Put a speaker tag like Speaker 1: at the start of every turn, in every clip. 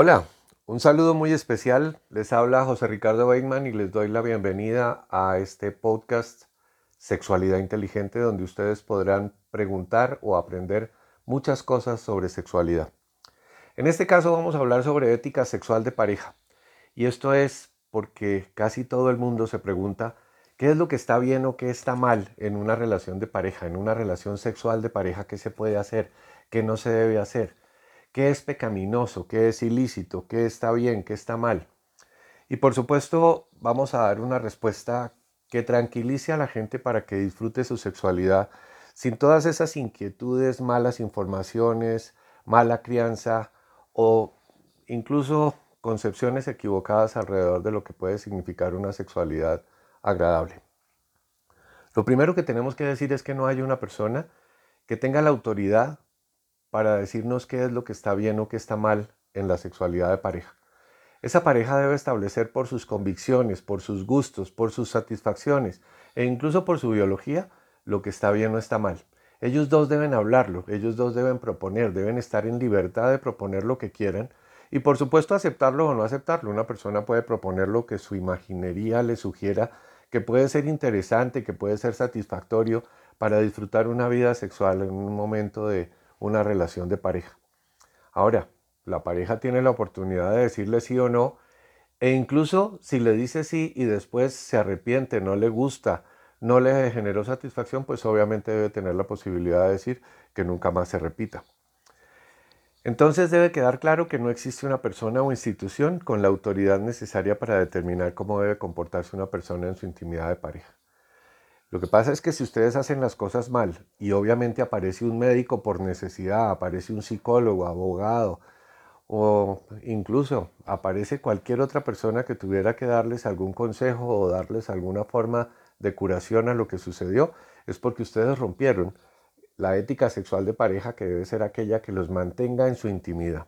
Speaker 1: Hola, un saludo muy especial. Les habla José Ricardo Weidman y les doy la bienvenida a este podcast Sexualidad Inteligente donde ustedes podrán preguntar o aprender muchas cosas sobre sexualidad. En este caso vamos a hablar sobre ética sexual de pareja. Y esto es porque casi todo el mundo se pregunta qué es lo que está bien o qué está mal en una relación de pareja, en una relación sexual de pareja, qué se puede hacer, qué no se debe hacer qué es pecaminoso, qué es ilícito, qué está bien, qué está mal. Y por supuesto vamos a dar una respuesta que tranquilice a la gente para que disfrute su sexualidad sin todas esas inquietudes, malas informaciones, mala crianza o incluso concepciones equivocadas alrededor de lo que puede significar una sexualidad agradable. Lo primero que tenemos que decir es que no hay una persona que tenga la autoridad para decirnos qué es lo que está bien o qué está mal en la sexualidad de pareja. Esa pareja debe establecer por sus convicciones, por sus gustos, por sus satisfacciones e incluso por su biología lo que está bien o está mal. Ellos dos deben hablarlo, ellos dos deben proponer, deben estar en libertad de proponer lo que quieran y por supuesto aceptarlo o no aceptarlo. Una persona puede proponer lo que su imaginería le sugiera que puede ser interesante, que puede ser satisfactorio para disfrutar una vida sexual en un momento de, una relación de pareja. Ahora, la pareja tiene la oportunidad de decirle sí o no, e incluso si le dice sí y después se arrepiente, no le gusta, no le generó satisfacción, pues obviamente debe tener la posibilidad de decir que nunca más se repita. Entonces debe quedar claro que no existe una persona o institución con la autoridad necesaria para determinar cómo debe comportarse una persona en su intimidad de pareja. Lo que pasa es que si ustedes hacen las cosas mal y obviamente aparece un médico por necesidad, aparece un psicólogo, abogado o incluso aparece cualquier otra persona que tuviera que darles algún consejo o darles alguna forma de curación a lo que sucedió, es porque ustedes rompieron la ética sexual de pareja que debe ser aquella que los mantenga en su intimidad.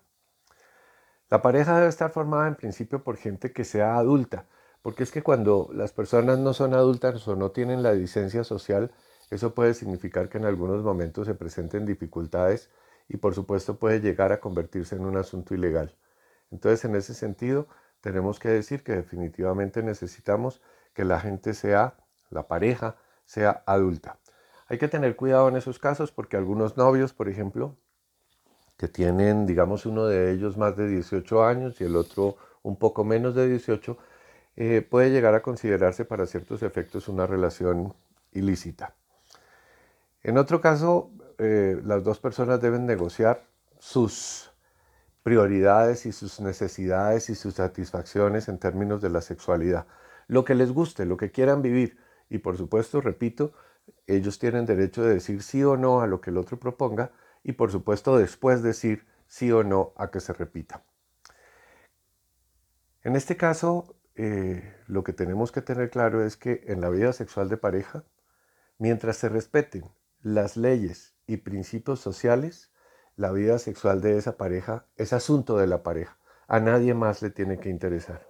Speaker 1: La pareja debe estar formada en principio por gente que sea adulta, porque es que cuando las personas no son adultas o no tienen la licencia social, eso puede significar que en algunos momentos se presenten dificultades y por supuesto puede llegar a convertirse en un asunto ilegal. Entonces, en ese sentido, tenemos que decir que definitivamente necesitamos que la gente sea, la pareja, sea adulta. Hay que tener cuidado en esos casos porque algunos novios, por ejemplo, que tienen, digamos, uno de ellos más de 18 años y el otro un poco menos de 18, eh, puede llegar a considerarse para ciertos efectos una relación ilícita. En otro caso, eh, las dos personas deben negociar sus prioridades y sus necesidades y sus satisfacciones en términos de la sexualidad. Lo que les guste, lo que quieran vivir. Y por supuesto, repito, ellos tienen derecho de decir sí o no a lo que el otro proponga y por supuesto después decir sí o no a que se repita. En este caso, eh, lo que tenemos que tener claro es que en la vida sexual de pareja, mientras se respeten las leyes y principios sociales, la vida sexual de esa pareja es asunto de la pareja. A nadie más le tiene que interesar.